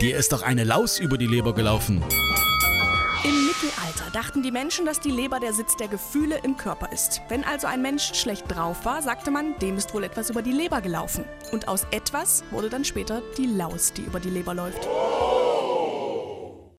Dir ist doch eine Laus über die Leber gelaufen. Im Mittelalter dachten die Menschen, dass die Leber der Sitz der Gefühle im Körper ist. Wenn also ein Mensch schlecht drauf war, sagte man, dem ist wohl etwas über die Leber gelaufen. Und aus etwas wurde dann später die Laus, die über die Leber läuft.